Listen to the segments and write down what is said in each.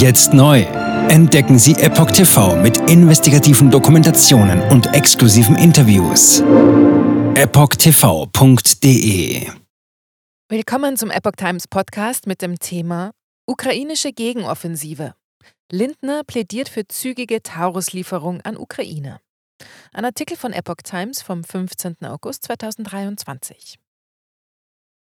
Jetzt neu. Entdecken Sie Epoch TV mit investigativen Dokumentationen und exklusiven Interviews. EpochTV.de Willkommen zum Epoch Times Podcast mit dem Thema Ukrainische Gegenoffensive. Lindner plädiert für zügige Taurus-Lieferung an Ukraine. Ein Artikel von Epoch Times vom 15. August 2023.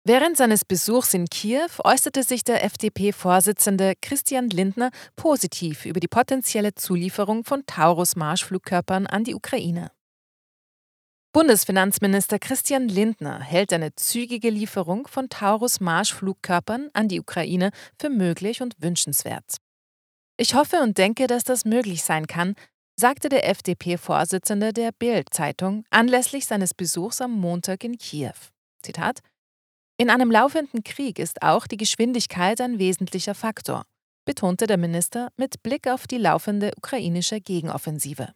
Während seines Besuchs in Kiew äußerte sich der FDP-Vorsitzende Christian Lindner positiv über die potenzielle Zulieferung von Taurus-Marschflugkörpern an die Ukraine. Bundesfinanzminister Christian Lindner hält eine zügige Lieferung von Taurus-Marschflugkörpern an die Ukraine für möglich und wünschenswert. Ich hoffe und denke, dass das möglich sein kann, sagte der FDP-Vorsitzende der Bild-Zeitung anlässlich seines Besuchs am Montag in Kiew. Zitat in einem laufenden Krieg ist auch die Geschwindigkeit ein wesentlicher Faktor, betonte der Minister mit Blick auf die laufende ukrainische Gegenoffensive.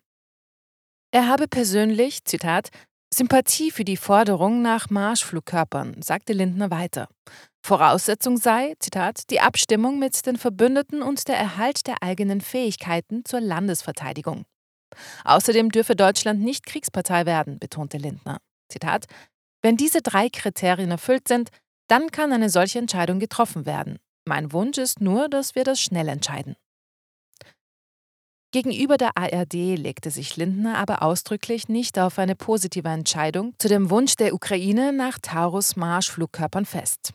Er habe persönlich, Zitat, Sympathie für die Forderung nach Marschflugkörpern, sagte Lindner weiter. Voraussetzung sei, Zitat, die Abstimmung mit den Verbündeten und der Erhalt der eigenen Fähigkeiten zur Landesverteidigung. Außerdem dürfe Deutschland nicht Kriegspartei werden, betonte Lindner. Zitat, wenn diese drei Kriterien erfüllt sind, dann kann eine solche Entscheidung getroffen werden. Mein Wunsch ist nur, dass wir das schnell entscheiden. Gegenüber der ARD legte sich Lindner aber ausdrücklich nicht auf eine positive Entscheidung zu dem Wunsch der Ukraine nach Taurus Marschflugkörpern fest.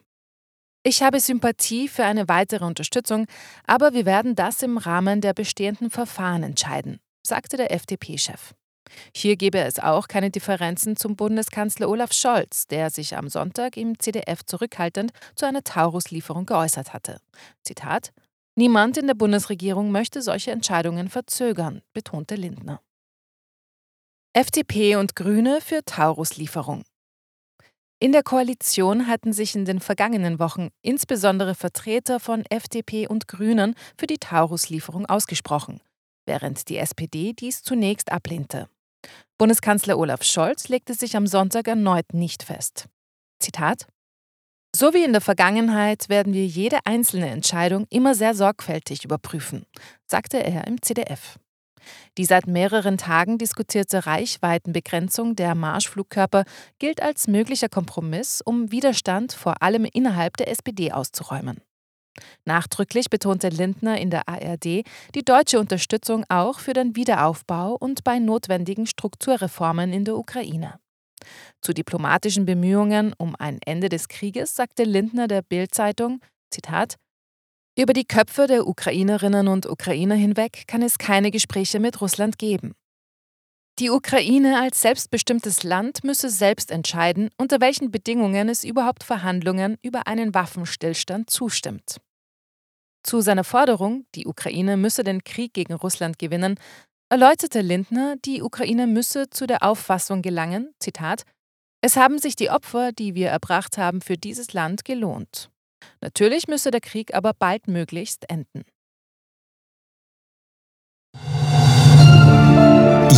Ich habe Sympathie für eine weitere Unterstützung, aber wir werden das im Rahmen der bestehenden Verfahren entscheiden, sagte der FDP-Chef. Hier gebe es auch keine Differenzen zum Bundeskanzler Olaf Scholz, der sich am Sonntag im CDF zurückhaltend zu einer Taurus-Lieferung geäußert hatte. Zitat: Niemand in der Bundesregierung möchte solche Entscheidungen verzögern, betonte Lindner. FDP und Grüne für Taurus-Lieferung. In der Koalition hatten sich in den vergangenen Wochen insbesondere Vertreter von FDP und Grünen für die Taurus-Lieferung ausgesprochen, während die SPD dies zunächst ablehnte. Bundeskanzler Olaf Scholz legte sich am Sonntag erneut nicht fest. Zitat So wie in der Vergangenheit werden wir jede einzelne Entscheidung immer sehr sorgfältig überprüfen, sagte er im CDF. Die seit mehreren Tagen diskutierte Reichweitenbegrenzung der Marschflugkörper gilt als möglicher Kompromiss, um Widerstand vor allem innerhalb der SPD auszuräumen. Nachdrücklich betonte Lindner in der ARD die deutsche Unterstützung auch für den Wiederaufbau und bei notwendigen Strukturreformen in der Ukraine. Zu diplomatischen Bemühungen um ein Ende des Krieges sagte Lindner der Bild-Zeitung: Zitat: Über die Köpfe der Ukrainerinnen und Ukrainer hinweg kann es keine Gespräche mit Russland geben. Die Ukraine als selbstbestimmtes Land müsse selbst entscheiden, unter welchen Bedingungen es überhaupt Verhandlungen über einen Waffenstillstand zustimmt. Zu seiner Forderung, die Ukraine müsse den Krieg gegen Russland gewinnen, erläuterte Lindner, die Ukraine müsse zu der Auffassung gelangen, Zitat, es haben sich die Opfer, die wir erbracht haben, für dieses Land gelohnt. Natürlich müsse der Krieg aber baldmöglichst enden.